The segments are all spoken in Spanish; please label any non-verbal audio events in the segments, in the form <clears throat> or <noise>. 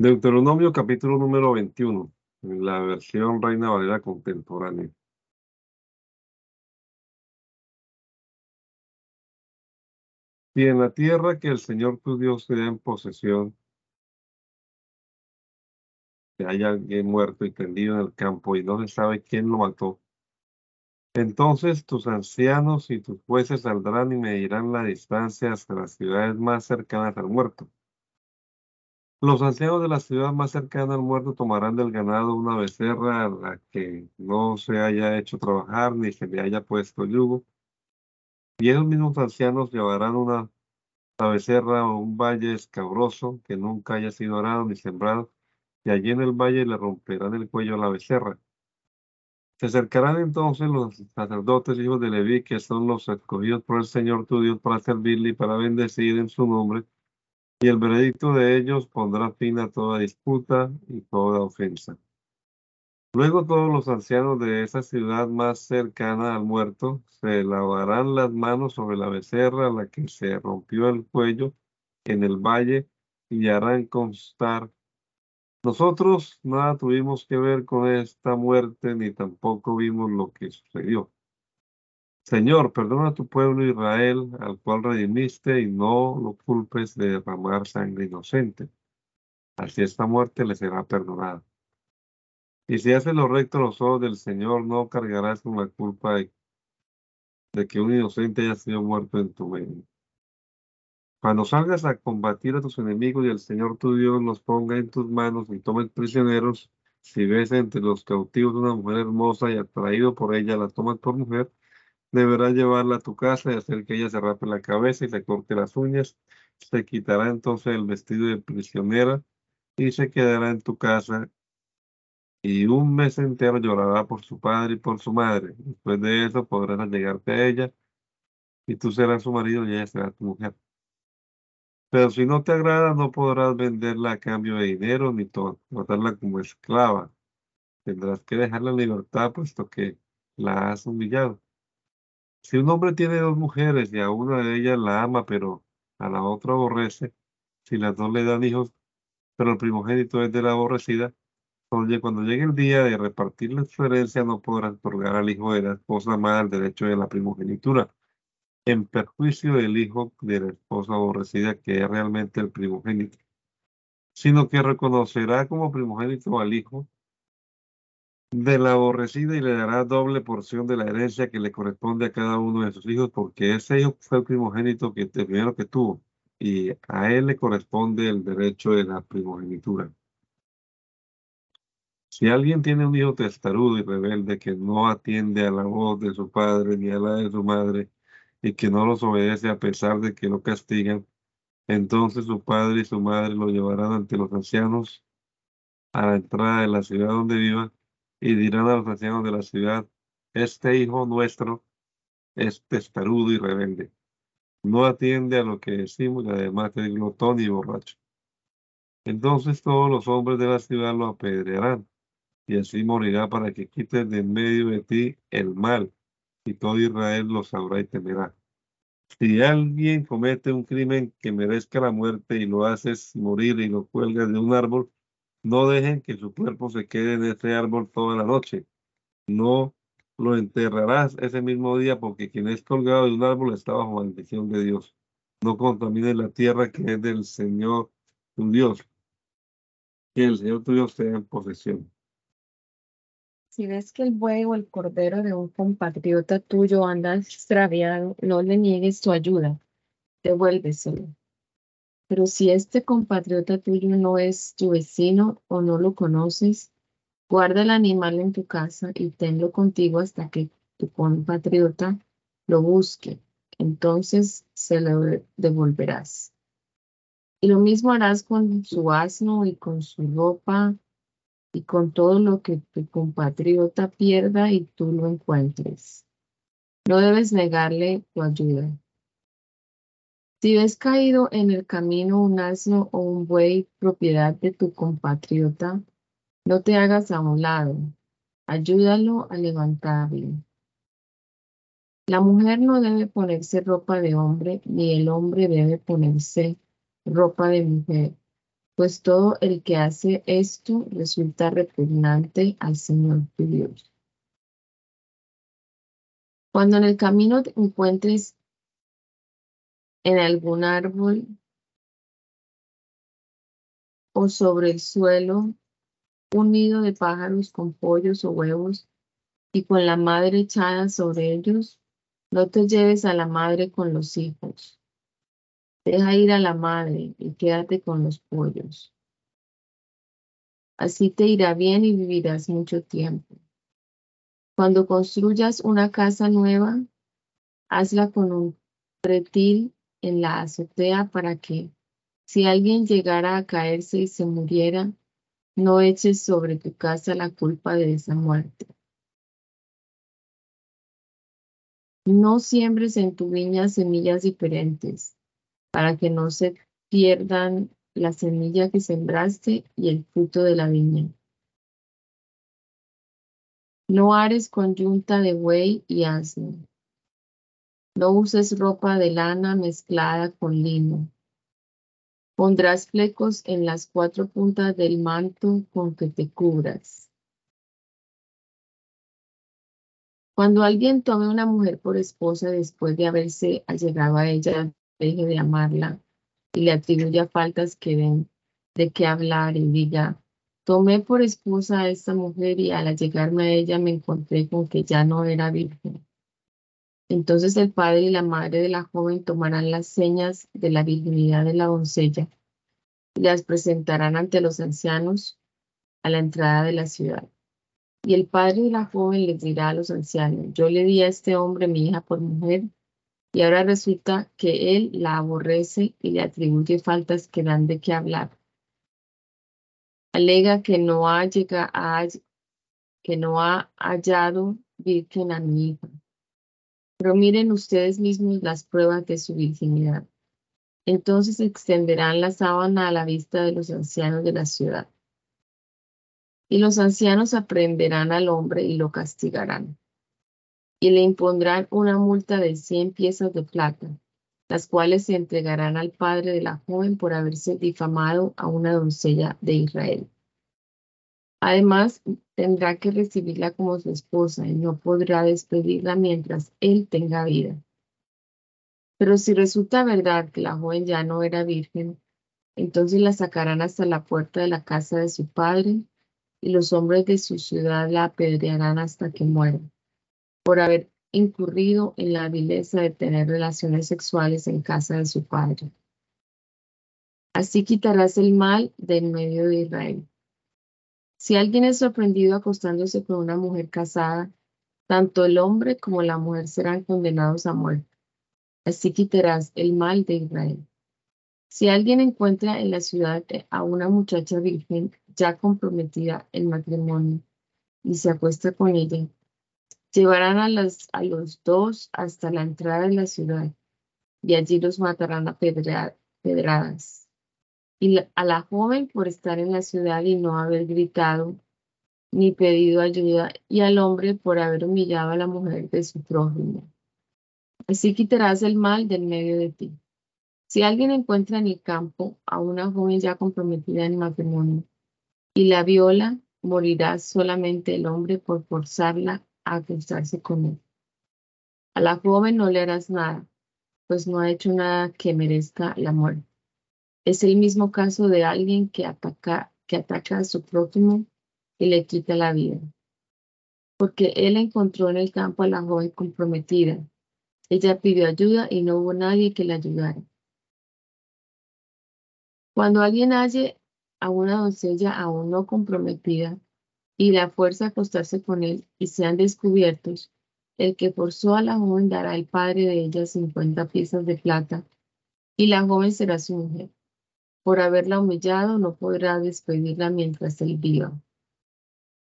Deuteronomio capítulo número 21, en la versión Reina Valera contemporánea. Si en la tierra que el Señor tu Dios te da en posesión, que haya alguien muerto y tendido en el campo y no se sabe quién lo mató, entonces tus ancianos y tus jueces saldrán y medirán la distancia hasta las ciudades más cercanas al muerto los ancianos de la ciudad más cercana al muerto tomarán del ganado una becerra a la que no se haya hecho trabajar ni se le haya puesto yugo. Y esos mismos ancianos llevarán una becerra o un valle escabroso que nunca haya sido arado ni sembrado, y allí en el valle le romperán el cuello a la becerra. Se acercarán entonces los sacerdotes hijos de Leví, que son los escogidos por el Señor tu Dios para servirle y para bendecir en su nombre y el veredicto de ellos pondrá fin a toda disputa y toda ofensa. Luego todos los ancianos de esa ciudad más cercana al muerto se lavarán las manos sobre la becerra a la que se rompió el cuello en el valle y harán constar. Nosotros nada tuvimos que ver con esta muerte ni tampoco vimos lo que sucedió. Señor, perdona a tu pueblo Israel, al cual redimiste, y no lo culpes de derramar sangre inocente. Así esta muerte le será perdonada. Y si haces lo recto los ojos del Señor, no cargarás con la culpa de, de que un inocente haya sido muerto en tu medio. Cuando salgas a combatir a tus enemigos y el Señor tu Dios los ponga en tus manos y tomes prisioneros, si ves entre los cautivos una mujer hermosa y atraído por ella, la tomas por mujer, Deberás llevarla a tu casa y hacer que ella se rape la cabeza y se corte las uñas. Se quitará entonces el vestido de prisionera y se quedará en tu casa. Y un mes entero llorará por su padre y por su madre. Después de eso podrás llegarte a ella y tú serás su marido y ella será tu mujer. Pero si no te agrada, no podrás venderla a cambio de dinero ni tratarla como esclava. Tendrás que dejarla en libertad puesto que la has humillado. Si un hombre tiene dos mujeres y a una de ellas la ama, pero a la otra aborrece, si las dos le dan hijos, pero el primogénito es de la aborrecida, cuando llegue el día de repartir la herencia, no podrá otorgar al hijo de la esposa amada el derecho de la primogenitura, en perjuicio del hijo de la esposa aborrecida, que es realmente el primogénito, sino que reconocerá como primogénito al hijo de la aborrecida y le dará doble porción de la herencia que le corresponde a cada uno de sus hijos, porque ese hijo fue el primogénito que el primero que tuvo, y a él le corresponde el derecho de la primogenitura. Si alguien tiene un hijo testarudo y rebelde que no atiende a la voz de su padre ni a la de su madre, y que no los obedece a pesar de que lo castigan, entonces su padre y su madre lo llevarán ante los ancianos a la entrada de la ciudad donde viva y dirán a los ancianos de la ciudad, este hijo nuestro es testarudo y rebelde. No atiende a lo que decimos y además es glotón y borracho. Entonces todos los hombres de la ciudad lo apedrearán y así morirá para que quites de en medio de ti el mal y todo Israel lo sabrá y temerá. Si alguien comete un crimen que merezca la muerte y lo haces morir y lo cuelgas de un árbol, no dejen que su cuerpo se quede en ese árbol toda la noche. No lo enterrarás ese mismo día porque quien es colgado de un árbol está bajo maldición de Dios. No contamine la tierra que es del Señor tu Dios. Que el Señor tu Dios sea en posesión. Si ves que el buey o el cordero de un compatriota tuyo anda extraviado, no le niegues tu ayuda, devuélveselo. Pero si este compatriota tuyo no es tu vecino o no lo conoces, guarda el animal en tu casa y tenlo contigo hasta que tu compatriota lo busque. Entonces se lo devolverás. Y lo mismo harás con su asno y con su ropa y con todo lo que tu compatriota pierda y tú lo encuentres. No debes negarle tu ayuda. Si ves caído en el camino un asno o un buey propiedad de tu compatriota, no te hagas a un lado, ayúdalo a levantarlo. La mujer no debe ponerse ropa de hombre, ni el hombre debe ponerse ropa de mujer, pues todo el que hace esto resulta repugnante al Señor tu Dios. Cuando en el camino te encuentres en algún árbol o sobre el suelo un nido de pájaros con pollos o huevos y con la madre echada sobre ellos, no te lleves a la madre con los hijos. Deja ir a la madre y quédate con los pollos. Así te irá bien y vivirás mucho tiempo. Cuando construyas una casa nueva, hazla con un pretil en la azotea para que, si alguien llegara a caerse y se muriera, no eches sobre tu casa la culpa de esa muerte. No siembres en tu viña semillas diferentes, para que no se pierdan la semilla que sembraste y el fruto de la viña. No ares con yunta de buey y asno. No uses ropa de lana mezclada con lino. Pondrás flecos en las cuatro puntas del manto con que te cubras. Cuando alguien tome una mujer por esposa después de haberse allegado a ella, deje de amarla y le atribuya faltas que den de qué hablar y diga, tomé por esposa a esta mujer y al llegarme a ella me encontré con que ya no era virgen. Entonces el padre y la madre de la joven tomarán las señas de la virginidad de la doncella y las presentarán ante los ancianos a la entrada de la ciudad. Y el padre de la joven les dirá a los ancianos, yo le di a este hombre mi hija por mujer, y ahora resulta que él la aborrece y le atribuye faltas que dan de qué hablar. Alega que no ha, llegado, que no ha hallado virgen a mi hija pero miren ustedes mismos las pruebas de su virginidad. Entonces extenderán la sábana a la vista de los ancianos de la ciudad. Y los ancianos aprenderán al hombre y lo castigarán. Y le impondrán una multa de cien piezas de plata, las cuales se entregarán al padre de la joven por haberse difamado a una doncella de Israel. Además, tendrá que recibirla como su esposa y no podrá despedirla mientras él tenga vida. Pero si resulta verdad que la joven ya no era virgen, entonces la sacarán hasta la puerta de la casa de su padre y los hombres de su ciudad la apedrearán hasta que muera, por haber incurrido en la vileza de tener relaciones sexuales en casa de su padre. Así quitarás el mal de medio de Israel. Si alguien es sorprendido acostándose con una mujer casada, tanto el hombre como la mujer serán condenados a muerte. Así quitarás el mal de Israel. Si alguien encuentra en la ciudad a una muchacha virgen ya comprometida en matrimonio y se acuesta con ella, llevarán a, a los dos hasta la entrada de la ciudad y allí los matarán a pedradas y a la joven por estar en la ciudad y no haber gritado ni pedido ayuda, y al hombre por haber humillado a la mujer de su prójimo. Así quitarás el mal del medio de ti. Si alguien encuentra en el campo a una joven ya comprometida en matrimonio y la viola, morirá solamente el hombre por forzarla a acostarse con él. A la joven no le harás nada, pues no ha hecho nada que merezca la muerte. Es el mismo caso de alguien que ataca, que ataca a su prójimo y le quita la vida. Porque él encontró en el campo a la joven comprometida. Ella pidió ayuda y no hubo nadie que la ayudara. Cuando alguien halle a una doncella aún no comprometida y la fuerza a acostarse con él y sean descubiertos, el que forzó a la joven dará al padre de ella 50 piezas de plata y la joven será su mujer por haberla humillado, no podrá despedirla mientras él viva.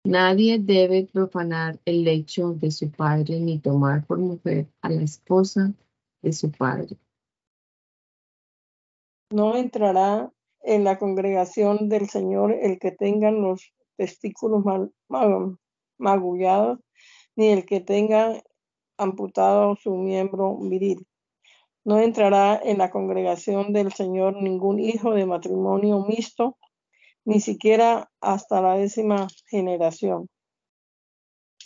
Nadie debe profanar el lecho de su padre ni tomar por mujer a la esposa de su padre. No entrará en la congregación del Señor el que tenga los testículos magullados, ni el que tenga amputado su miembro viril No entrará en la congregación del Señor ningún hijo de matrimonio mixto, ni siquiera hasta la décima generación.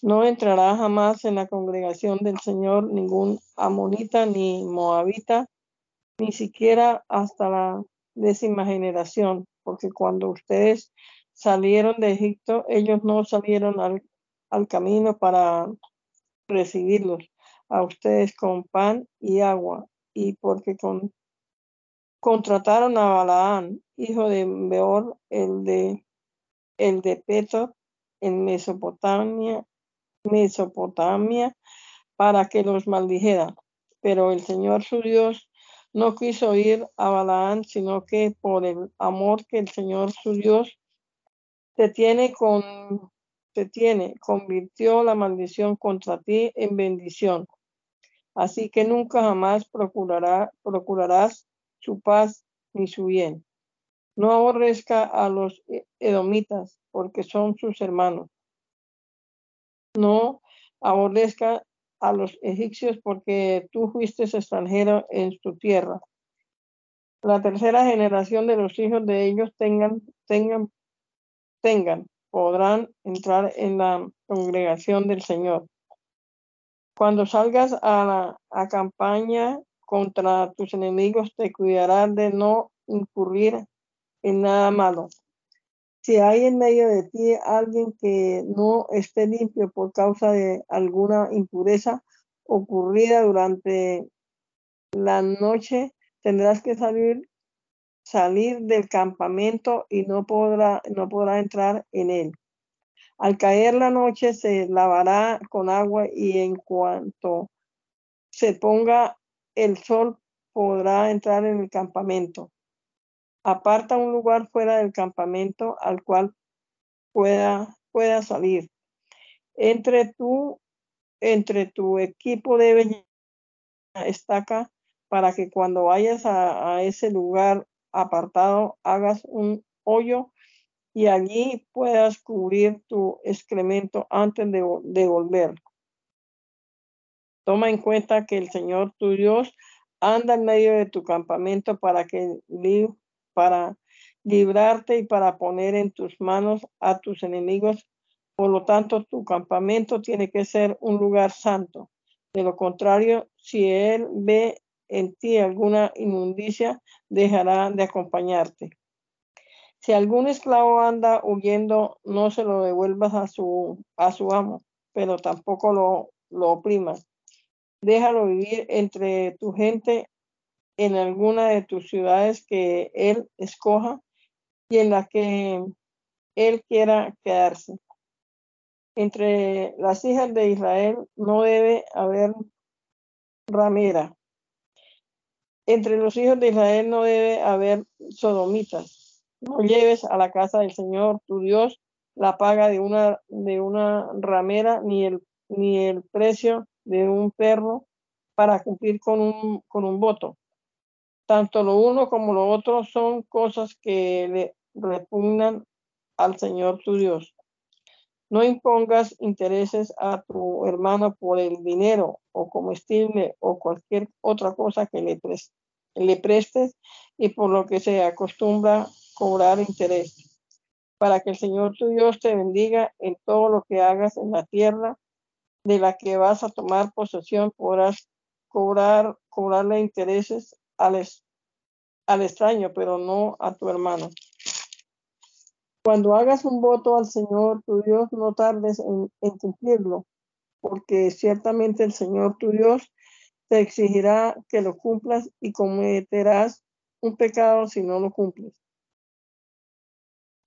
No entrará jamás en la congregación del Señor ningún amonita ni moabita, ni siquiera hasta la décima generación, porque cuando ustedes salieron de Egipto, ellos no salieron al, al camino para recibirlos a ustedes con pan y agua, y porque con, contrataron a Balaán, hijo de Beor, el de, el de Petor, en Mesopotamia, Mesopotamia, para que los maldijera. Pero el Señor su Dios no quiso ir a Balaán, sino que por el amor que el Señor su Dios te tiene con te tiene, convirtió la maldición contra ti en bendición. Así que nunca jamás procurará, procurarás su paz ni su bien. No aborrezca a los edomitas, porque son sus hermanos. No aborrezca a los egipcios, porque tú fuiste extranjero en su tierra. La tercera generación de los hijos de ellos tengan, tengan, tengan, podrán entrar en la congregación del Señor. Cuando salgas a la campaña contra tus enemigos, te cuidarás de no incurrir en nada malo. Si hay en medio de ti alguien que no esté limpio por causa de alguna impureza ocurrida durante la noche, tendrás que salir salir del campamento y no podrá, no podrá entrar en él. Al caer la noche se lavará con agua y en cuanto se ponga el sol podrá entrar en el campamento. Aparta un lugar fuera del campamento al cual pueda, pueda salir. Entre tú, entre tu equipo debe estaca para que cuando vayas a ese lugar apartado hagas un hoyo y allí puedas cubrir tu excremento antes de, volver. Toma en cuenta que el Señor tu Dios anda en medio de tu campamento para que para librarte y para poner en tus manos a tus enemigos. Por lo tanto, tu campamento tiene que ser un lugar santo. De lo contrario, si él ve en ti alguna inmundicia, dejará de acompañarte. Si algún esclavo anda huyendo, no se lo devuelvas a su, amo, pero tampoco lo, lo oprimas. Déjalo vivir entre tu gente en alguna de tus ciudades que él escoja y en la que él quiera quedarse. Entre las hijas de Israel no debe haber ramera, entre los hijos de Israel no debe haber sodomitas. No lleves a la casa del Señor tu Dios la paga de una, de una ramera ni el, ni el precio de un perro para cumplir con un, con un voto. Tanto lo uno como lo otro son cosas que le repugnan al Señor tu Dios. No impongas intereses a tu hermano por el dinero o comestible o cualquier otra cosa que le, le prestes y por lo que se acostumbra cobrar interés. Para que el Señor tu Dios te bendiga en todo lo que hagas en la tierra de la que vas a tomar posesión, podrás cobrar, cobrarle intereses al, al extraño, pero no a tu hermano. Cuando hagas un voto al Señor tu Dios, no tardes en, cumplirlo, porque ciertamente el Señor tu Dios te exigirá que lo cumplas y cometerás un pecado si no lo cumples.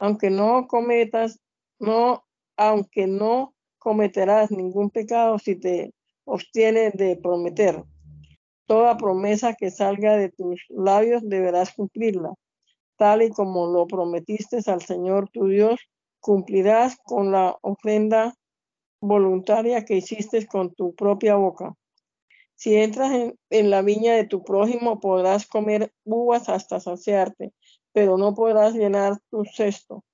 Aunque no cometas, no, aunque no cometerás ningún pecado si te obstienes de prometer. Toda promesa que salga de tus labios deberás cumplirla tal y como lo prometiste al Señor tu Dios, cumplirás con la ofrenda voluntaria que hiciste con tu propia boca. Si entras en, la viña de tu prójimo, podrás comer uvas hasta saciarte, pero no podrás llenar tu cesto.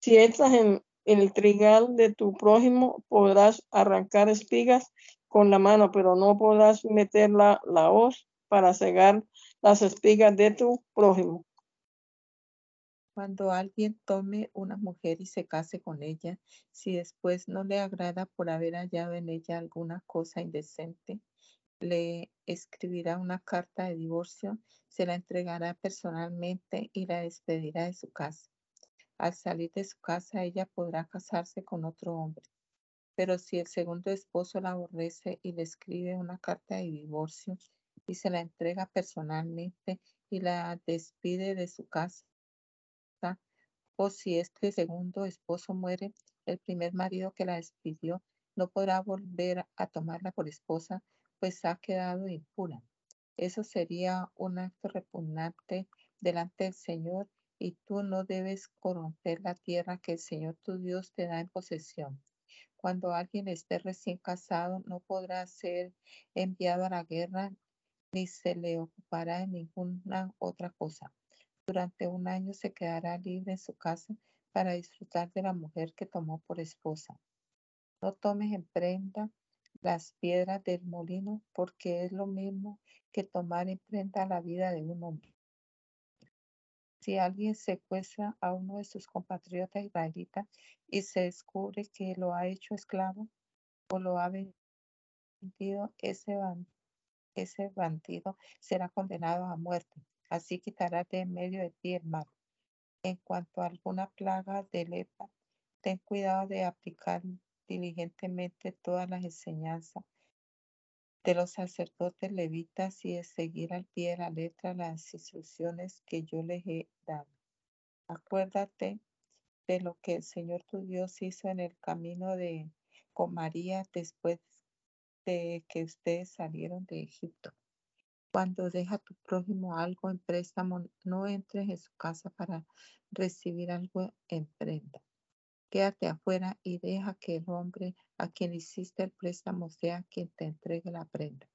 Si entras en, el trigal de tu prójimo, podrás arrancar espigas con la mano, pero no podrás meter la, la hoz para cegar las espigas de tu prójimo. Cuando alguien tome una mujer y se case con ella, si después no le agrada por haber hallado en ella alguna cosa indecente, le escribirá una carta de divorcio, se la entregará personalmente y la despedirá de su casa. Al salir de su casa, ella podrá casarse con otro hombre. Pero si el segundo esposo la aborrece y le escribe una carta de divorcio y se la entrega personalmente y la despide de su casa, o si este segundo esposo muere, el primer marido que la despidió no podrá volver a tomarla por esposa, pues ha quedado impura. Eso sería un acto repugnante delante del Señor y tú no debes corromper la tierra que el Señor tu Dios te da en posesión. Cuando alguien esté recién casado, no podrá ser enviado a la guerra ni se le ocupará de ninguna otra cosa. Durante un año se quedará libre en su casa para disfrutar de la mujer que tomó por esposa. No tomes en prenda las piedras del molino, porque es lo mismo que tomar en prenda la vida de un hombre. Si alguien secuestra a uno de sus compatriotas israelitas y se descubre que lo ha hecho esclavo o lo ha vendido, ese, ese bandido será condenado a muerte. Así quitarás de en medio de ti el mal. En cuanto a alguna plaga de lepra, ten cuidado de aplicar diligentemente todas las enseñanzas de los sacerdotes levitas y de seguir al pie de la letra las instrucciones que yo les he dado. Acuérdate de lo que el Señor tu Dios hizo en el camino de con María después de que ustedes salieron de Egipto. Cuando deja tu prójimo algo en préstamo, no entres en su casa para recibir algo en prenda. Quédate afuera y deja que el hombre a quien hiciste el préstamo sea quien te entregue la prenda.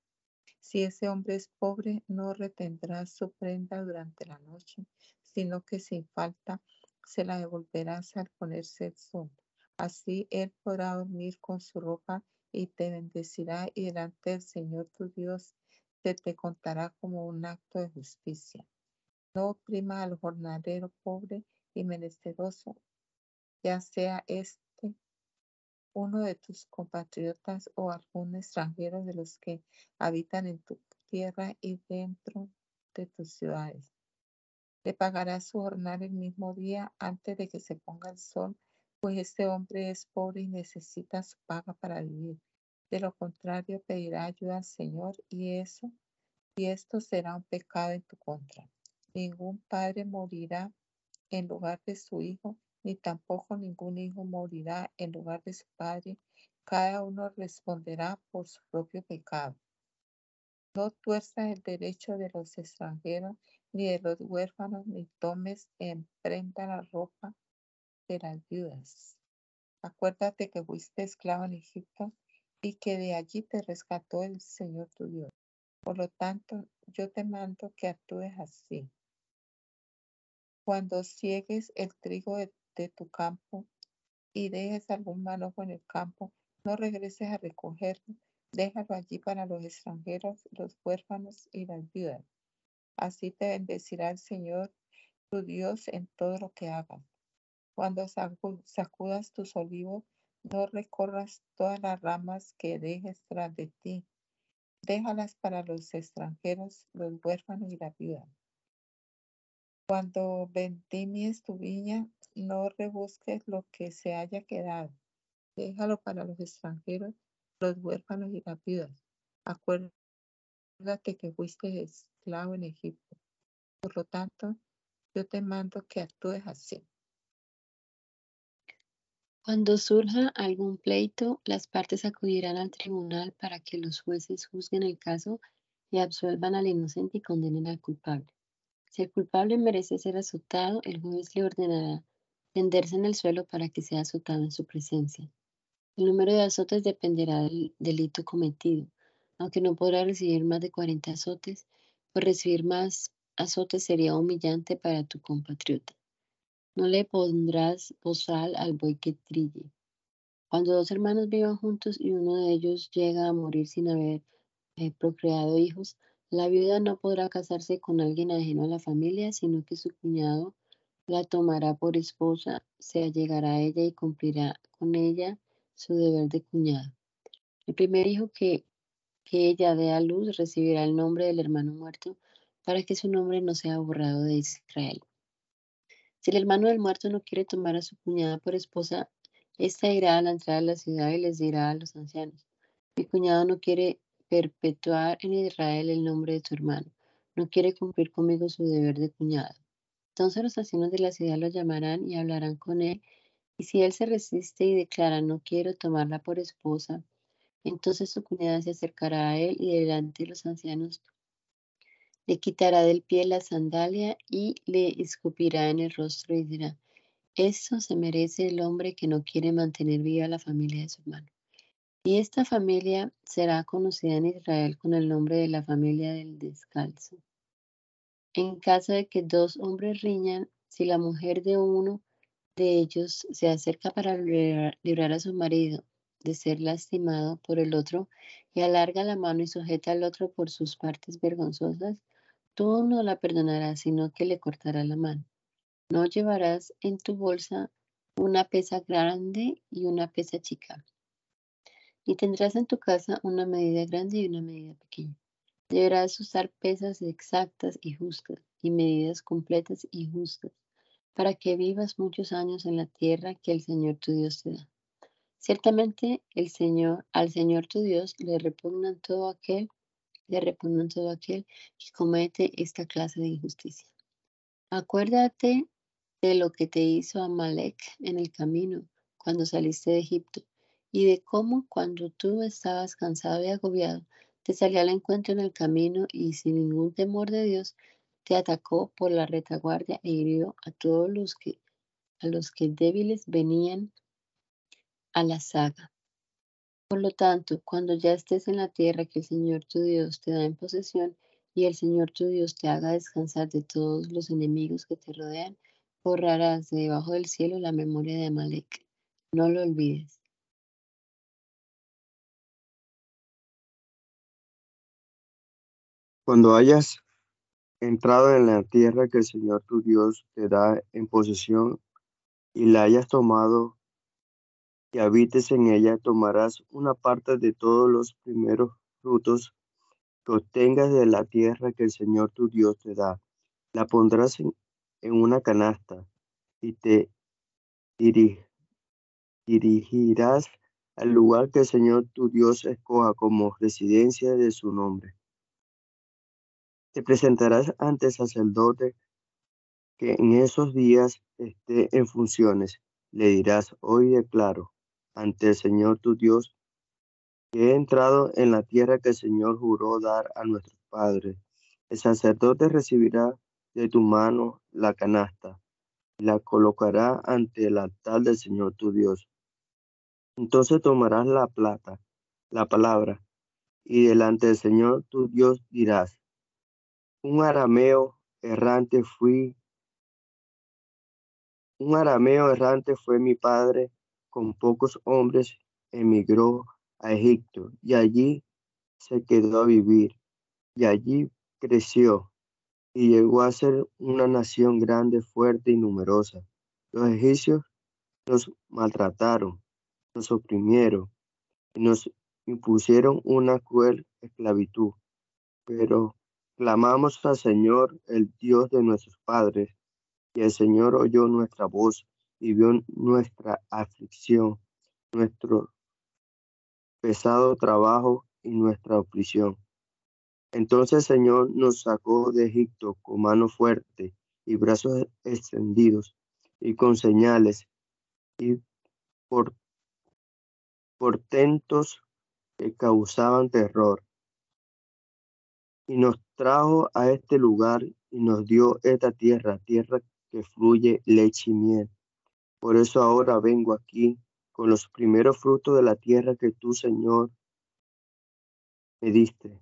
Si ese hombre es pobre, no retendrá su prenda durante la noche, sino que sin falta se la devolverás al ponerse el sol. Así él podrá dormir con su ropa y te bendecirá y delante del Señor tu Dios se te contará como un acto de justicia. No oprima al jornalero pobre y menesteroso, ya sea este uno de tus compatriotas o algún extranjero de los que habitan en tu tierra y dentro de tus ciudades. Le pagarás su jornal el mismo día antes de que se ponga el sol, pues este hombre es pobre y necesita su paga para vivir. De lo contrario, pedirá ayuda al Señor y eso, y esto será un pecado en tu contra. Ningún padre morirá en lugar de su hijo, ni tampoco ningún hijo morirá en lugar de su padre. Cada uno responderá por su propio pecado. No tuerzas el derecho de los extranjeros, ni de los huérfanos, ni tomes en prenda la ropa de las viudas. Acuérdate que fuiste esclavo en Egipto y que de allí te rescató el Señor tu Dios. Por lo tanto, yo te mando que actúes así. Cuando ciegues el trigo de de tu campo y dejes algún manojo en el campo, no regreses a recogerlo, déjalo allí para los extranjeros, los huérfanos y las viudas. Así te bendecirá el Señor tu Dios en todo lo que hagas. Cuando sacudas tus olivos, no recorras todas las ramas que dejes tras de ti. Déjalas para los extranjeros, los huérfanos y la viuda. Cuando vendimmies tu viña, no rebusques lo que se haya quedado. Déjalo para los extranjeros, los huérfanos y las viudas. Acuérdate que fuiste esclavo en Egipto. Por lo tanto, yo te mando que actúes así. Cuando surja algún pleito, las partes acudirán al tribunal para que los jueces juzguen el caso y absuelvan al inocente y condenen al culpable. Si el culpable merece ser azotado, el juez le ordenará tenderse en el suelo para que sea azotado en su presencia. El número de azotes dependerá del delito cometido, aunque no podrá recibir más de 40 azotes, pues recibir más azotes sería humillante para tu compatriota. No le pondrás bozal al buey que trille. Cuando dos hermanos vivan juntos y uno de ellos llega a morir sin haber eh, procreado hijos, La viuda no podrá casarse con alguien ajeno a la familia, sino que su cuñado la tomará por esposa, se allegará a ella y cumplirá con ella su deber de cuñado. El primer hijo que, que ella dé a luz recibirá el nombre del hermano muerto para que su nombre no sea borrado de Israel. Si el hermano del muerto no quiere tomar a su cuñada por esposa, ésta irá a la entrada de la ciudad y les dirá a los ancianos, mi cuñado no quiere perpetuar en Israel el nombre de tu hermano, no quiere cumplir conmigo su deber de cuñado. Entonces los ancianos de la ciudad lo llamarán y hablarán con él, y si él se resiste y declara no quiero tomarla por esposa, entonces su cuñada se acercará a él y delante de los ancianos le quitará del pie la sandalia y le escupirá en el rostro y dirá, eso se merece el hombre que no quiere mantener viva la familia de su hermano. Y esta familia será conocida en Israel con el nombre de la familia del descalzo. En caso de que dos hombres riñan, si la mujer de uno de ellos se acerca para librar a su marido de ser lastimado por el otro y alarga la mano y sujeta al otro por sus partes vergonzosas, tú no la perdonarás, sino que le cortarás la mano. No llevarás en tu bolsa una pesa grande y una pesa chica. Y tendrás en tu casa una medida grande y una medida pequeña. Deberás usar pesas exactas y justas y medidas completas y justas para que vivas muchos años en la tierra que el Señor tu Dios te da. Ciertamente el Señor, al Señor tu Dios le repugnan todo aquel, le repugnan todo aquel que comete esta clase de injusticia. Acuérdate de lo que te hizo Amalek en el camino cuando saliste de Egipto y de cómo cuando tú estabas cansado y agobiado te salió al encuentro en el camino y sin ningún temor de Dios te atacó por la retaguardia e hirió a todos los que a los que débiles venían a la saga. Por lo tanto, cuando ya estés en la tierra que el Señor tu Dios te da en posesión y el Señor tu Dios te haga descansar de todos los enemigos que te rodean, borrarás de debajo del cielo la memoria de Amalek. No lo olvides. Cuando hayas entrado en la tierra que el Señor tu Dios te da en posesión y la hayas tomado y habites en ella, tomarás una parte de todos los primeros frutos que obtengas de la tierra que el Señor tu Dios te da. La pondrás en, una canasta y te dirigirás al lugar que el Señor tu Dios escoja como residencia de su nombre te presentarás ante el sacerdote que en esos días esté en funciones. Le dirás, hoy declaro ante el Señor tu Dios que he entrado en la tierra que el Señor juró dar a nuestros padres. El sacerdote recibirá de tu mano la canasta y la colocará ante el altar del Señor tu Dios. Entonces tomarás la plata, la palabra, y delante del Señor tu Dios dirás, un arameo errante fui, un arameo errante fue mi padre, con pocos hombres emigró a Egipto y allí se quedó a vivir y allí creció y llegó a ser una nación grande, fuerte y numerosa. Los egipcios nos maltrataron, nos oprimieron y nos impusieron una cruel esclavitud, pero Clamamos al Señor, el Dios de nuestros padres, y el Señor oyó nuestra voz y vio nuestra aflicción, nuestro pesado trabajo y nuestra opresión. Entonces el Señor nos sacó de Egipto con mano fuerte y brazos extendidos y con señales y por portentos que causaban terror y nos trajo a este lugar y nos dio esta tierra, tierra que fluye leche y miel. Por eso ahora vengo aquí con los primeros frutos de la tierra que tú, Señor, me diste.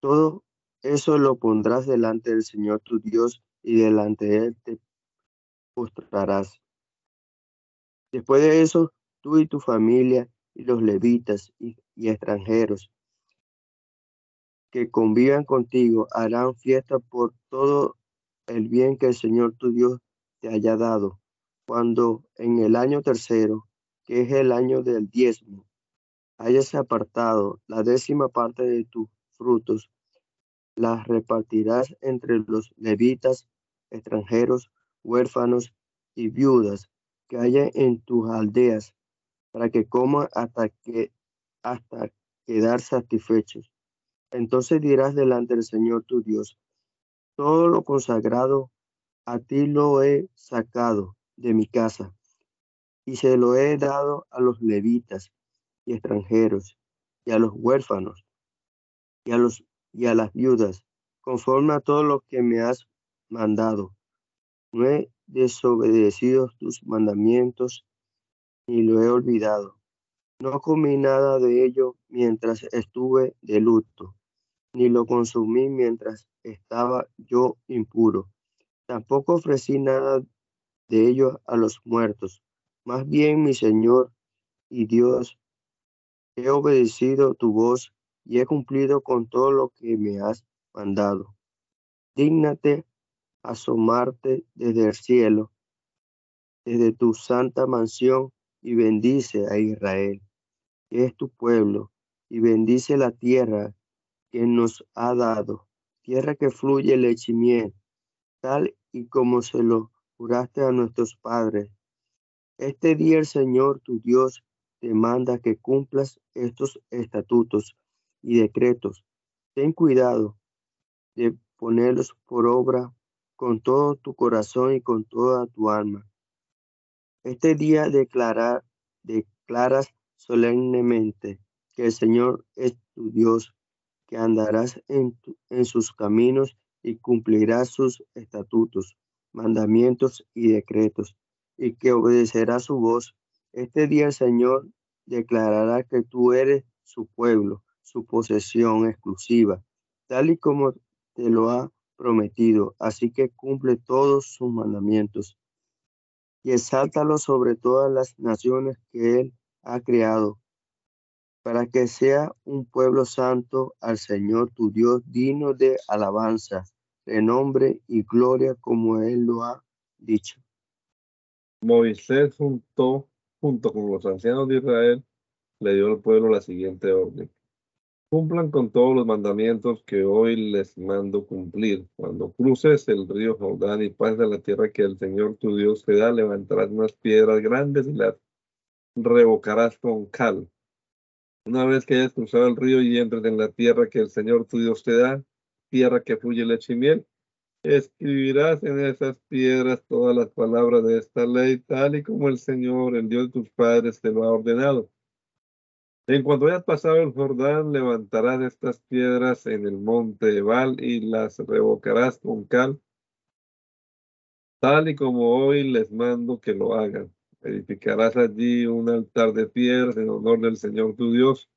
Todo eso lo pondrás delante del Señor tu Dios y delante de él te postrarás. Después de eso, tú y tu familia y los levitas y extranjeros que convivan contigo harán fiesta por todo el bien que el Señor tu Dios te haya dado. Cuando en el año tercero, que es el año del diezmo, hayas apartado la décima parte de tus frutos, las repartirás entre los levitas, extranjeros, huérfanos y viudas que haya en tus aldeas, para que coman hasta que hasta quedar satisfechos. Entonces dirás delante del Señor tu Dios, todo lo consagrado a ti lo he sacado de mi casa y se lo he dado a los levitas y extranjeros y a los huérfanos y a los y a las viudas, conforme a todo lo que me has mandado. No he desobedecido tus mandamientos ni lo he olvidado. No comí nada de ello mientras estuve de luto, ni lo consumí mientras estaba yo impuro. Tampoco ofrecí nada de ello a los muertos. Más bien, mi Señor y Dios, he obedecido tu voz y he cumplido con todo lo que me has mandado. Dígnate asomarte desde el cielo, desde tu santa mansión, y bendice a Israel que es tu pueblo, y bendice la tierra nos ha dado, tierra que fluye leche tal y como se lo juraste a nuestros padres. Este día el Señor tu Dios te manda que cumplas estos estatutos y decretos. Ten cuidado de ponerlos por obra con todo tu corazón y con toda tu alma. Este día declarar, declaras solemnemente que el Señor es tu Dios, que andarás en, sus caminos y cumplirás sus estatutos, mandamientos y decretos, y que obedecerá su voz. Este día el Señor declarará que tú eres su pueblo, su posesión exclusiva, tal y como te lo ha prometido. Así que cumple todos sus mandamientos y exáltalo sobre todas las naciones que Él ha creado, para que sea un pueblo santo al Señor tu Dios, digno de alabanza, renombre y gloria como Él lo ha dicho. Moisés junto, junto con los ancianos de Israel le dio al pueblo la siguiente orden. Cumplan con todos los mandamientos que hoy les mando cumplir. Cuando cruces el río Jordán y pases a la tierra que el Señor tu Dios te da, levantarás unas piedras grandes y las revocarás con cal. Una vez que hayas cruzado el río y entres en la tierra que el Señor tu Dios te da, tierra que fluye leche y miel, escribirás en esas piedras todas las palabras de esta ley, tal y como el Señor, el Dios de tus padres, te lo ha ordenado. En cuanto hayas pasado el Jordán, levantarás estas piedras en el monte Ebal y las revocarás con cal, tal y como hoy les mando que lo hagan. Edificarás allí un altar de piedras en honor del Señor tu Dios,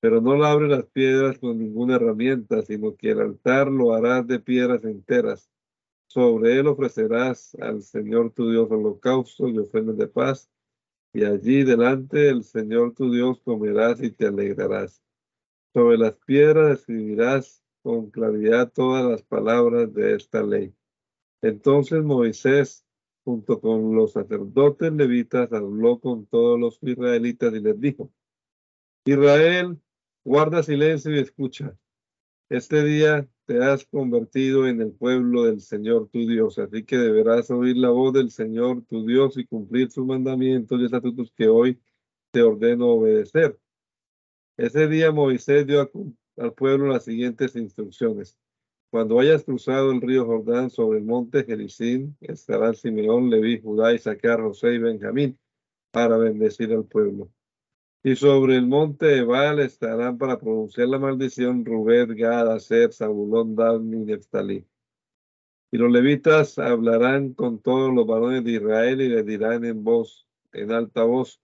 pero no labres las piedras con ninguna herramienta, sino que el altar lo harás de piedras enteras. Sobre él ofrecerás al Señor tu Dios holocausto y ofrendas de paz, y allí delante del Señor tu Dios comerás y te alegrarás. Sobre las piedras escribirás con claridad todas las palabras de esta ley. Entonces Moisés junto con los sacerdotes levitas, habló con todos los israelitas y les dijo, Israel, guarda silencio y escucha. Este día te has convertido en el pueblo del Señor tu Dios, así que deberás oír la voz del Señor tu Dios y cumplir sus mandamientos y estatutos que hoy te ordeno obedecer. Ese día Moisés dio al pueblo las siguientes instrucciones. Cuando hayas cruzado el río Jordán sobre el monte Gerizim, estarán Simeón, Leví, Judá, Isaacar, José y Benjamín para bendecir al pueblo. Y sobre el monte Ebal estarán para pronunciar la maldición Rubén, Gad, Aser, Zabulón, Dan y Neftalí. Y los levitas hablarán con todos los varones de Israel y les dirán en voz, en alta voz,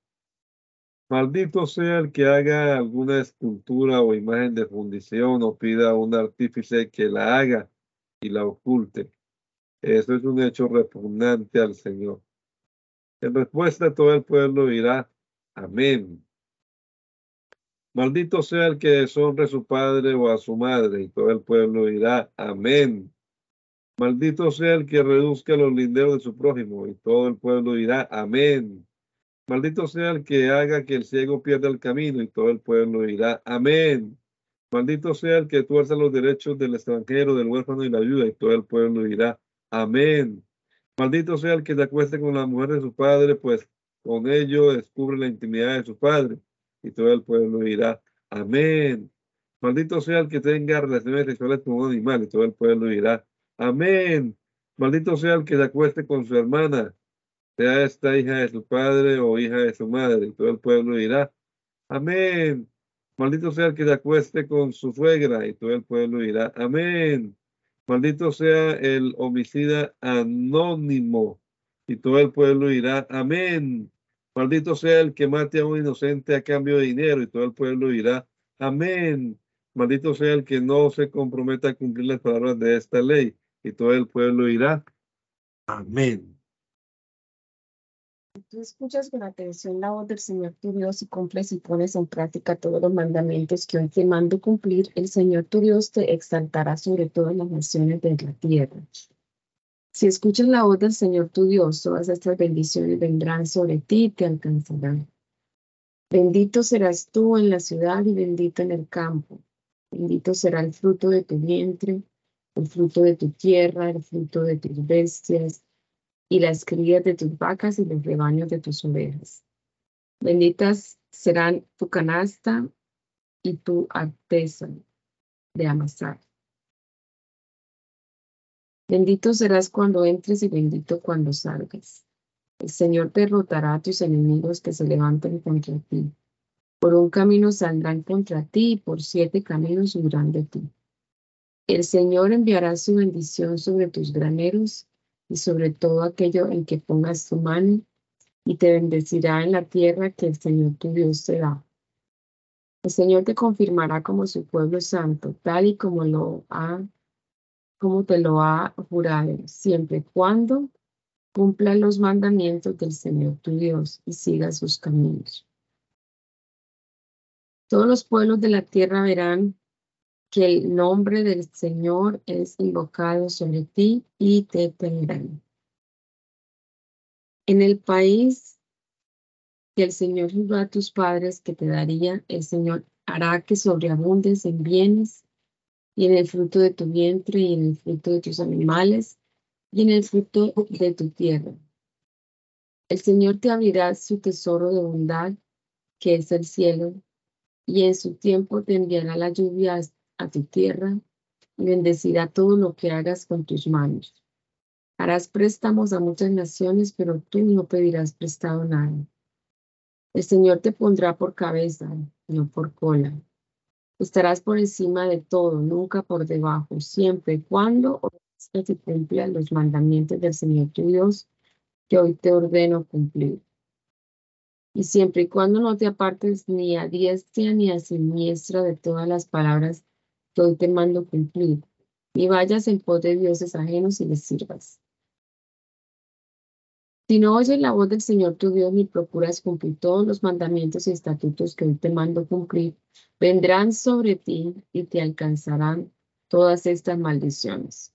Maldito sea el que haga alguna escultura o imagen de fundición o pida a un artífice que la haga y la oculte. Eso es un hecho repugnante al Señor. En respuesta, todo el pueblo dirá, Amén. Maldito sea el que deshonre a su padre o a su madre, y todo el pueblo dirá, amén. Maldito sea el que reduzca los linderos de su prójimo, y todo el pueblo dirá, amén. Maldito sea el que haga que el ciego pierda el camino, y todo el pueblo dirá, amén. Maldito sea el que tuerza los derechos del extranjero, del huérfano y la ayuda, y todo el pueblo dirá, amén. Maldito sea el que se acueste con la mujer de su padre, pues con ello descubre la intimidad de su padre. Y todo el pueblo dirá, amén. Maldito sea el que tenga relaciones sexuales con un animal. Y todo el pueblo dirá, amén. Maldito sea el que se acueste con su hermana, sea esta hija de su padre o hija de su madre. Y todo el pueblo dirá, amén. Maldito sea el que se acueste con su suegra. Y todo el pueblo dirá, amén. Maldito sea el homicida anónimo. Y todo el pueblo dirá, amén. Maldito sea el que mate a un inocente a cambio de dinero y todo el pueblo dirá, amén. Maldito sea el que no se comprometa a cumplir las palabras de esta ley y todo el pueblo dirá, amén. Tú escuchas con atención la voz del Señor tu Dios y cumples y pones en práctica todos los mandamientos que hoy te mando cumplir, el Señor tu Dios te exaltará sobre todas las naciones de la tierra. Si escuchas la voz del Señor tu Dios, todas estas bendiciones vendrán sobre ti y te alcanzarán. Bendito serás tú en la ciudad y bendito en el campo. Bendito será el fruto de tu vientre, el fruto de tu tierra, el fruto de tus bestias y las crías de tus vacas y los rebaños de tus ovejas. Benditas serán tu canasta y tu artesa de amasar. Bendito serás cuando entres y bendito cuando salgas. El Señor derrotará a tus enemigos que se levanten contra ti. Por un camino saldrán contra ti y por siete caminos huirán de ti. El Señor enviará su bendición sobre tus graneros y sobre todo aquello en que pongas tu mano y te bendecirá en la tierra que el Señor tu Dios te da. El Señor te confirmará como su pueblo santo, tal y como lo ha como te lo ha jurado, siempre cuando cumpla los mandamientos del Señor tu Dios y siga sus caminos. Todos los pueblos de la tierra verán que el nombre del Señor es invocado sobre ti y te tendrán. En el país que el Señor juró a tus padres que te daría, el Señor hará que sobreabundes en bienes y en el fruto de tu vientre, y en el fruto de tus animales, y en el fruto de tu tierra. El Señor te abrirá su tesoro de bondad, que es el cielo, y en su tiempo te enviará la lluvia a tu tierra, bendecirá todo lo que hagas con tus manos. Harás préstamos a muchas naciones, pero tú no pedirás prestado nada. El Señor te pondrá por cabeza, no por cola Estarás por encima de todo, nunca por debajo, siempre y cuando obedezcas y cumplas los mandamientos del Señor tu Dios que hoy te ordeno cumplir. Y siempre y cuando no te apartes ni a diestra ni a siniestra de todas las palabras hoy te mando cumplir, ni vayas en pos de dioses ajenos y les sirvas. Si no oyes la voz del Señor tu Dios ni procuras cumplir todos los mandamientos y estatutos que hoy te mando cumplir, vendrán sobre ti y te alcanzarán todas estas maldiciones.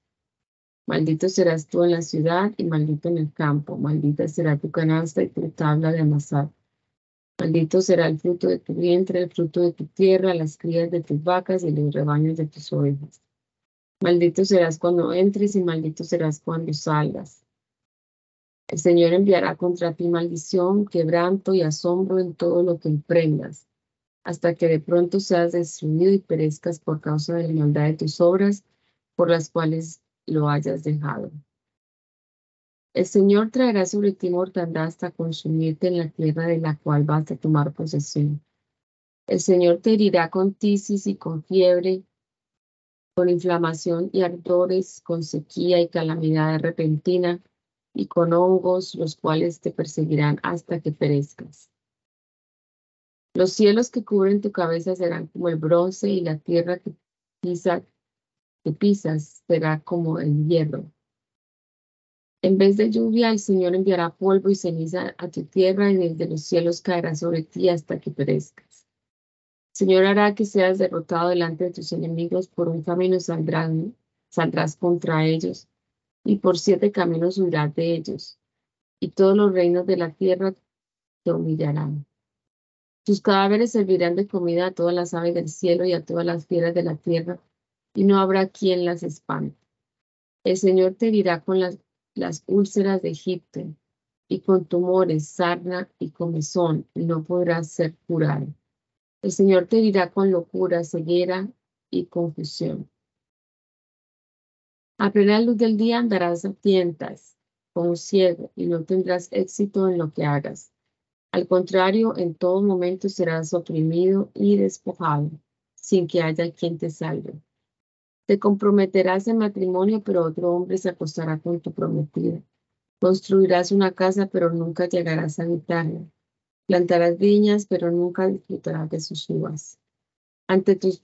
Maldito serás tú en la ciudad y maldito en el campo. Maldita será tu canasta y tu tabla de amasar. Maldito será el fruto de tu vientre, el fruto de tu tierra, las crías de tus vacas y los rebaños de tus ovejas. Maldito serás cuando entres y maldito serás cuando salgas. El Señor enviará contra ti maldición, quebranto y asombro en todo lo que emprendas, hasta que de pronto seas destruido y perezcas por causa de la maldad de tus obras, por las cuales lo hayas dejado. El Señor traerá sobre ti mortandad hasta consumirte en la tierra de la cual vas a tomar posesión. El Señor te herirá con tisis y con fiebre, con inflamación y ardores, con sequía y calamidad repentina, y con hongos, los cuales te perseguirán hasta que perezcas. Los cielos que cubren tu cabeza serán como el bronce y la tierra que, que pisas será como el hierro. En vez de lluvia, el Señor enviará polvo y ceniza a tu tierra y desde los cielos caerá sobre ti hasta que perezcas. Señor hará que seas derrotado delante de tus enemigos, por un camino saldrán, saldrás contra ellos, y por siete caminos huirás de ellos, y todos los reinos de la tierra te humillarán. Tus cadáveres servirán de comida a todas las aves del cielo y a todas las fieras de la tierra, y no habrá quien las espante. El Señor te herirá con las, las úlceras de Egipto, y con tumores, sarna y comezón, no podrás ser curado. El Señor te herirá con locura, ceguera y confusión. A plena luz del día andarás a tientas, como ciego, y no tendrás éxito en lo que hagas. Al contrario, en todo momento serás oprimido y despojado, sin que haya quien te salve. Te comprometerás en matrimonio, pero otro hombre se acostará con tu prometida. Construirás una casa, pero nunca llegarás a habitarla. Plantarás viñas, pero nunca disfrutarás de sus uvas. Ante tus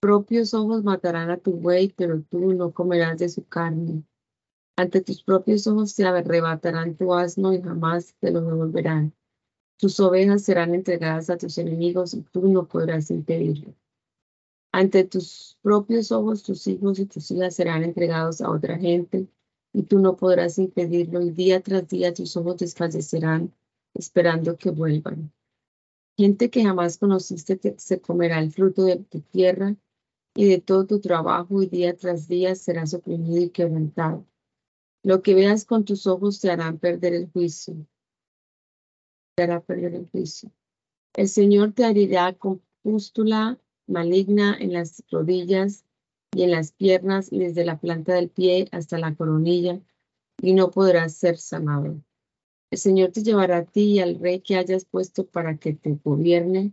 propios ojos matarán a tu buey, pero tú no comerás de su carne. Ante tus propios ojos se arrebatarán tu asno y jamás te lo devolverán. Tus ovejas serán entregadas a tus enemigos y tú no podrás impedirlo. Ante tus propios ojos tus hijos y tus hijas serán entregados a otra gente y tú no podrás impedirlo y día tras día tus ojos desfallecerán esperando que vuelvan. Gente que jamás conociste se comerá el fruto de tu tierra y de todo tu trabajo y día tras día serás oprimido y quebrantado. Lo que veas con tus ojos te harán perder el juicio. Te hará perder el juicio. El Señor te herirá con pústula maligna en las rodillas y en las piernas y desde la planta del pie hasta la coronilla, y no podrás ser sanado. El Señor te llevará a ti y al rey que hayas puesto para que te gobierne,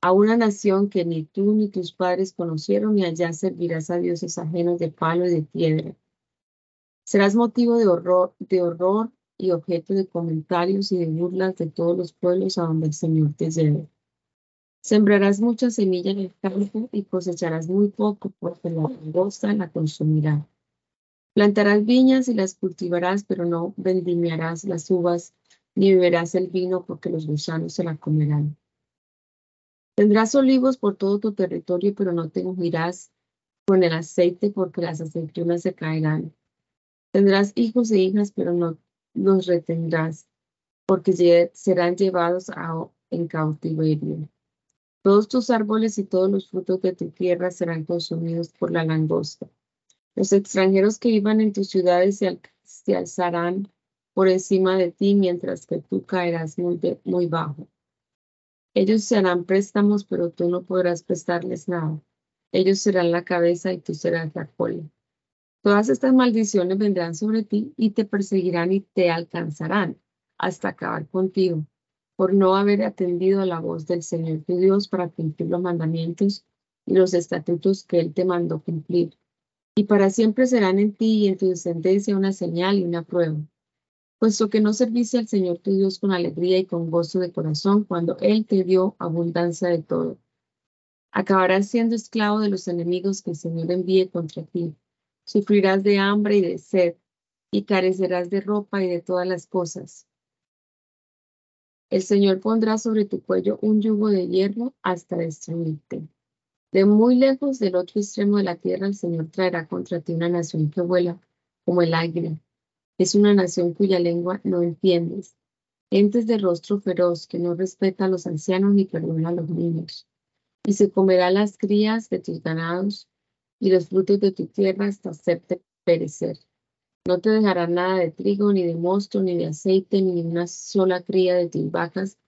a una nación que ni tú ni tus padres conocieron, y allá servirás a dioses ajenos de palo y de piedra. Serás motivo de horror, de horror y objeto de comentarios y de burlas de todos los pueblos a donde el Señor te lleve. Sembrarás mucha semilla en el campo y cosecharás muy poco, porque la langosta la consumirá. Plantarás viñas y las cultivarás, pero no vendimiarás las uvas, ni beberás el vino, porque los gusanos se la comerán. Tendrás olivos por todo tu territorio, pero no te ungirás con el aceite, porque las aceitunas se caerán. Tendrás hijos e hijas, pero no los retendrás, porque serán llevados a, en cautiverio. Todos tus árboles y todos los frutos de tu tierra serán consumidos por la langosta. Los extranjeros que vivan en tus ciudades se, alzarán por encima de ti, mientras que tú caerás muy, muy bajo. Ellos se harán préstamos, pero tú no podrás prestarles nada. Ellos serán la cabeza y tú serás la cola. Todas estas maldiciones vendrán sobre ti y te perseguirán y te alcanzarán hasta acabar contigo por no haber atendido a la voz del Señor tu Dios para cumplir los mandamientos y los estatutos que Él te mandó cumplir. Y para siempre serán en ti y en tu descendencia una señal y una prueba, puesto que no serviste al Señor tu Dios con alegría y con gozo de corazón cuando Él te dio abundancia de todo. Acabarás siendo esclavo de los enemigos que el Señor envíe contra ti. Sufrirás de hambre y de sed, y carecerás de ropa y de todas las cosas el Señor pondrá sobre tu cuello un yugo de hierro hasta destruirte. De muy lejos del otro extremo de la tierra, el Señor traerá contra ti una nación que vuela como el águila. Es una nación cuya lengua no entiendes. Gentes de rostro feroz que no respeta a los ancianos ni perdona a los niños. Y se comerá las crías de tus ganados y los frutos de tu tierra hasta hacerte perecer. No te dejará nada de trigo, ni de mosto, ni de aceite, ni una sola cría de tus vacas,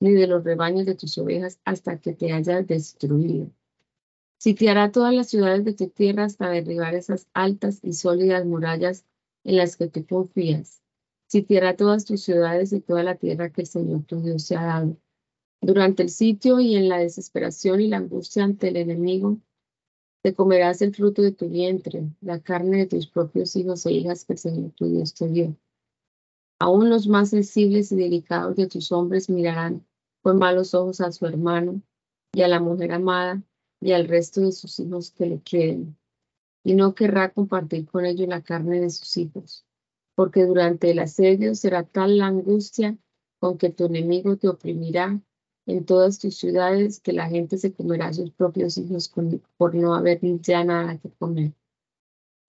ni de los rebaños de tus ovejas, hasta que te haya destruido. Sitiará todas las ciudades de tu tierra hasta derribar esas altas y sólidas murallas en las que tú confías. Sitiará todas tus ciudades y toda la tierra que el Señor tu Dios te ha dado. Durante el sitio y en la desesperación y la angustia ante el enemigo, te comerás el fruto de tu vientre, la carne de tus propios hijos e hijas que el Señor tu Dios te dio. Aún los más sensibles y delicados de tus hombres mirarán con malos ojos a su hermano y a la mujer amada y al resto de sus hijos que le quieren, y no querrá compartir con ellos la carne de sus hijos, porque durante el asedio será tal la angustia con que tu enemigo te oprimirá en todas tus ciudades, que la gente se comerá a sus propios hijos por no haber ya nada que comer.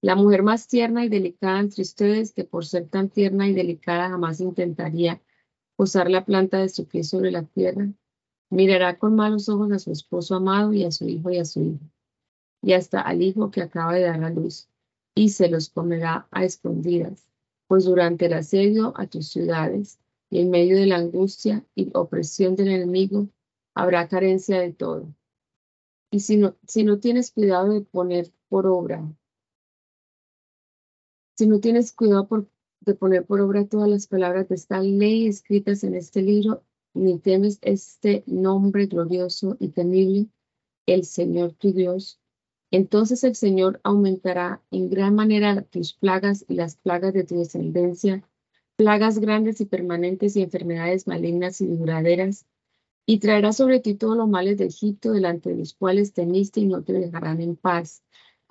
La mujer más tierna y delicada entre ustedes, que por ser tan tierna y delicada jamás intentaría posar la planta de su pie sobre la tierra, mirará con malos ojos a su esposo amado y a su hijo y a su hija, y hasta al hijo que acaba de dar a luz, y se los comerá a escondidas, pues durante el asedio a tus ciudades y en medio de la angustia y opresión del enemigo habrá carencia de todo. Y si no, si no tienes cuidado de poner por obra si no tienes cuidado de poner por obra todas las palabras de esta ley escritas en este libro, ni temes este nombre glorioso y temible, el Señor tu Dios, entonces el Señor aumentará en gran manera tus plagas y las plagas de tu descendencia, plagas grandes y permanentes y enfermedades malignas y duraderas, y traerá sobre ti todos los males de Egipto, delante de los cuales temiste y no te dejarán en paz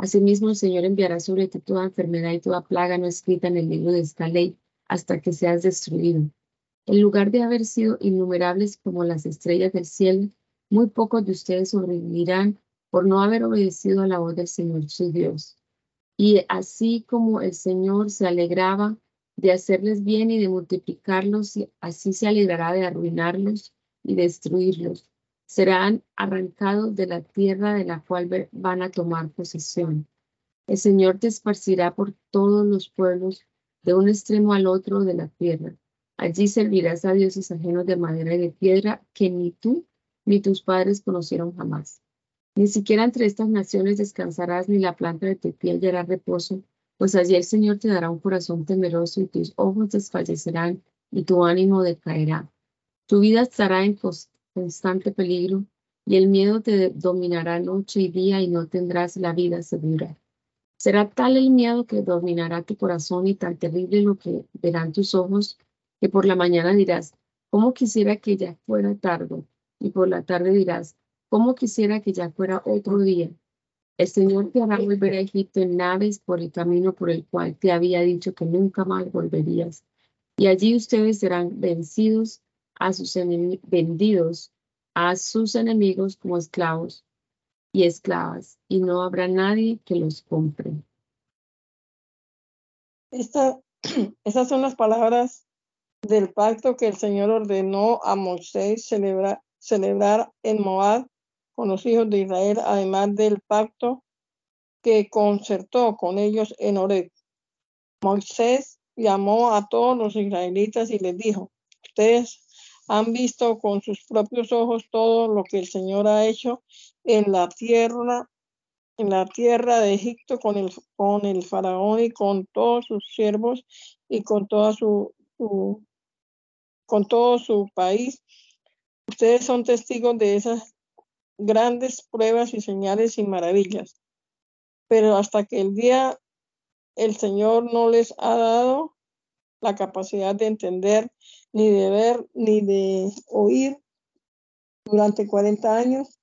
Asimismo, el Señor enviará sobre ti toda enfermedad y toda plaga no escrita en el libro de esta ley hasta que seas destruido. En lugar de haber sido innumerables como las estrellas del cielo, muy pocos de ustedes sobrevivirán por no haber obedecido a la voz del Señor su Dios. Y así como el Señor se alegraba de hacerles bien y de multiplicarlos, así se alegrará de arruinarlos y destruirlos serán arrancados de la tierra de la cual van a tomar posesión. El Señor te esparcirá por todos los pueblos, de un extremo al otro de la tierra. Allí servirás a dioses ajenos de madera y de piedra que ni tú ni tus padres conocieron jamás. Ni siquiera entre estas naciones descansarás, ni la planta de tu pie hallará reposo, pues allí el Señor te dará un corazón temeroso y tus ojos desfallecerán y tu ánimo decaerá. Tu vida estará en, constante peligro, y el miedo te dominará noche y día y no tendrás la vida segura. Será tal el miedo que dominará tu corazón y tan terrible lo que verán tus ojos, que por la mañana dirás, ¿cómo quisiera que ya fuera tarde? Y por la tarde dirás, ¿cómo quisiera que ya fuera otro día? El Señor te hará volver a Egipto en naves por el camino por el cual te había dicho que nunca más volverías. Y allí ustedes serán vencidos a sus vendidos a sus enemigos como esclavos y esclavas, y no habrá nadie que los compre. Esta, <clears throat> estas son las palabras del pacto que el Señor ordenó a Moisés celebrar en Moab con los hijos de Israel, además del pacto que concertó con ellos en Oreb. Moisés llamó a todos los israelitas y les dijo, ustedes han visto con sus propios ojos todo lo que el Señor ha hecho en la tierra, en la tierra de Egipto con el, con el faraón y con todos sus siervos y con toda su, con todo su país. Ustedes son testigos de esas grandes pruebas y señales y maravillas. Pero hasta que el día el Señor no les ha dado la capacidad de entender ni de ver, ni de oír durante 40 años.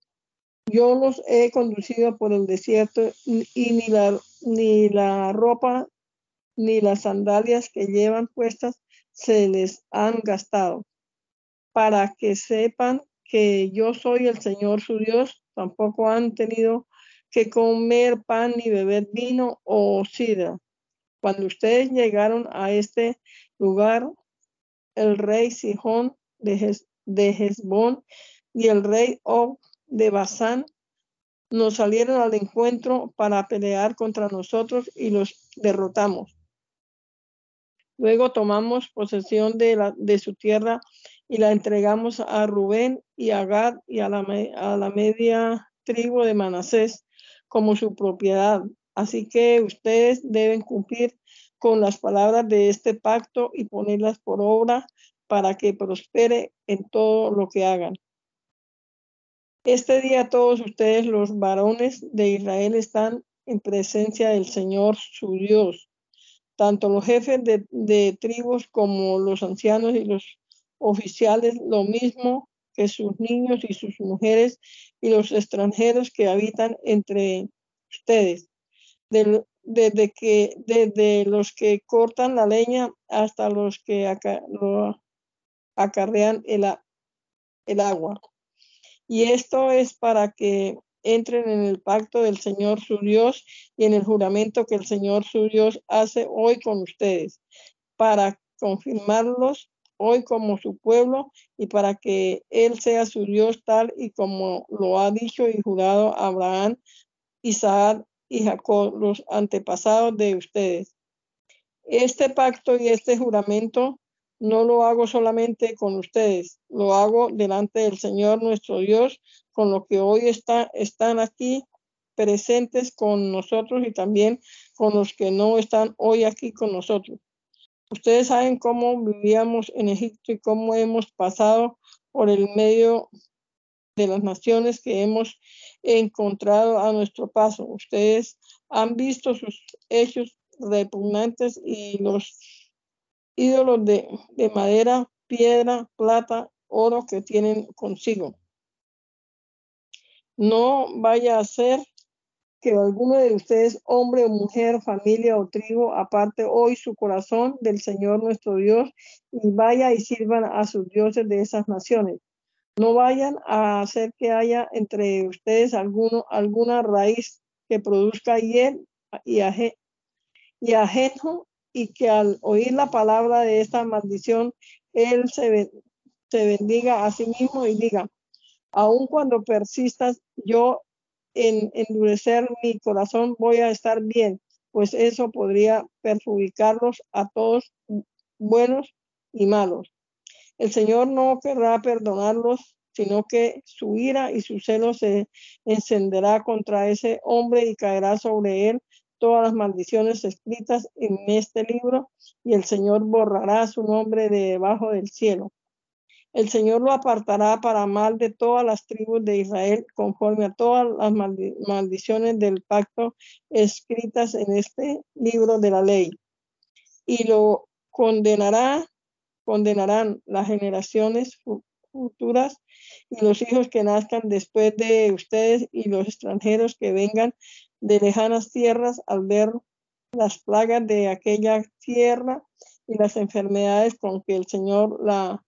Yo los he conducido por el desierto y ni la, ni la ropa ni las sandalias que llevan puestas se les han gastado. Para que sepan que yo soy el Señor su Dios, tampoco han tenido que comer pan ni beber vino o sidra. Cuando ustedes llegaron a este lugar, el rey Sihón de, Hezbón y el rey Og de Basán nos salieron al encuentro para pelear contra nosotros y los derrotamos. Luego tomamos posesión de, la, de su tierra y la entregamos a Rubén y a Gad y a la, a la media tribu de Manasés como su propiedad. Así que ustedes deben cumplir con las palabras de este pacto y ponerlas por obra para que prospere en todo lo que hagan. Este día todos ustedes, los varones de Israel, están en presencia del Señor su Dios, tanto los jefes de, de tribus como los ancianos y los oficiales, lo mismo que sus niños y sus mujeres y los extranjeros que habitan entre ustedes. Desde que desde los que cortan la leña hasta los que acarrean el, el agua. Y esto es para que entren en el pacto del Señor su Dios y en el juramento que el Señor su Dios hace hoy con ustedes, para confirmarlos hoy como su pueblo y para que Él sea su Dios tal y como lo ha dicho y jurado Abraham, Isaac y Jacob, los antepasados de ustedes. Este pacto y este juramento no lo hago solamente con ustedes, lo hago delante del Señor nuestro Dios, con lo que hoy está, están aquí presentes con nosotros y también con los que no están hoy aquí con nosotros. Ustedes saben cómo vivíamos en Egipto y cómo hemos pasado por el medio de las naciones que hemos encontrado a nuestro paso. Ustedes han visto sus hechos repugnantes y los ídolos de, de madera, piedra, plata, oro que tienen consigo. No vaya a ser que alguno de ustedes, hombre o mujer, familia o tribu, aparte hoy su corazón del Señor nuestro Dios y vaya y sirvan a sus dioses de esas naciones. No vayan a hacer que haya entre ustedes alguno, alguna raíz que produzca hiel y, aje, y ajeno y que al oír la palabra de esta maldición, él se, se bendiga a sí mismo y diga, aun cuando persistas, yo en endurecer mi corazón voy a estar bien, pues eso podría perjudicarlos a todos buenos y malos. El Señor no querrá perdonarlos, sino que su ira y su celo se encenderá contra ese hombre y caerá sobre él todas las maldiciones escritas en este libro, y el Señor borrará su nombre de debajo del cielo. El Señor lo apartará para mal de todas las tribus de Israel, conforme a todas las maldiciones del pacto escritas en este libro de la ley. Y lo condenará, condenarán las generaciones futuras y los hijos que nazcan después de ustedes y los extranjeros que vengan de lejanas tierras al ver las plagas de aquella tierra y las enfermedades con que el Señor la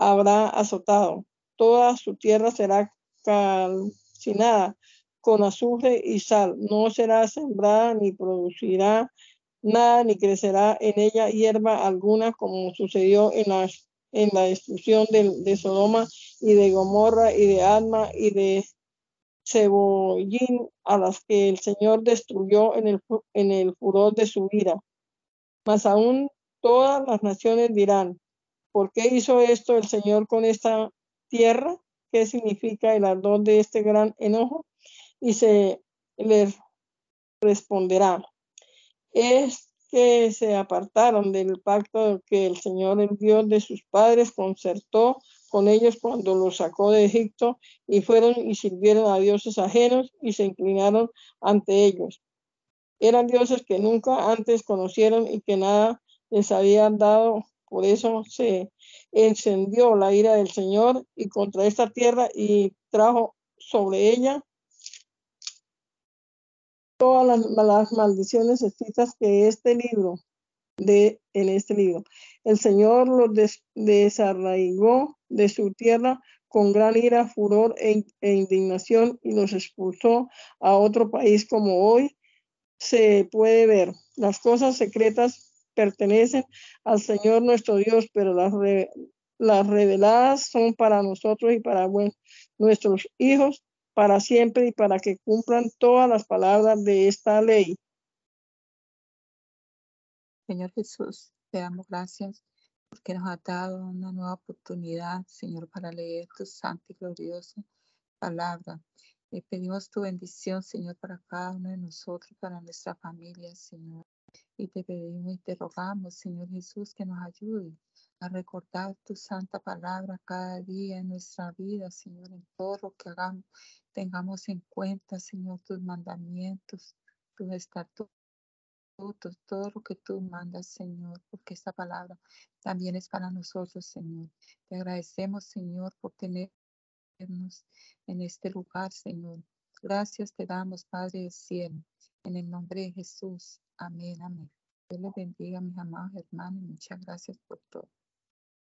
habrá azotado. Toda su tierra será calcinada con azufre y sal. No será sembrada ni producirá nada ni crecerá en ella hierba alguna como sucedió en la, en la destrucción de, Sodoma y de Gomorra y de Adma y de Cebollín a las que el Señor destruyó en el, en el furor de su ira. Mas aún todas las naciones dirán, ¿Por qué hizo esto el Señor con esta tierra? ¿Qué significa el ardor de este gran enojo? Y se les responderá, es que se apartaron del pacto que el Señor, el Dios de sus padres, concertó con ellos cuando los sacó de Egipto y fueron y sirvieron a dioses ajenos y se inclinaron ante ellos. Eran dioses que nunca antes conocieron y que nada les habían dado por eso se encendió la ira del Señor y contra esta tierra y trajo sobre ella todas las, maldiciones escritas que este libro de en este libro. El Señor los desarraigó de su tierra con gran ira, furor e, e, indignación y los expulsó a otro país como hoy se puede ver. Las cosas secretas pertenecen al Señor nuestro Dios, pero las, reveladas son para nosotros y para nuestros hijos para siempre y para que cumplan todas las palabras de esta ley. Señor Jesús, te damos gracias porque nos ha dado una nueva oportunidad, Señor, para leer tu santa y gloriosa palabra. Le pedimos tu bendición, Señor, para cada uno de nosotros, para nuestra familia, Señor. Y te pedimos y te rogamos, Señor Jesús, que nos ayude a recordar tu santa palabra cada día en nuestra vida, Señor, en todo lo que hagamos. Tengamos en cuenta, Señor, tus mandamientos, tus estatutos, todo lo que tú mandas, Señor, porque esta palabra también es para nosotros, Señor. Te agradecemos, Señor, por tenernos en este lugar, Señor. Gracias te damos, Padre del cielo, en el nombre de Jesús. Amén, amén. Dios les bendiga, mis amados hermanos, muchas gracias por todo.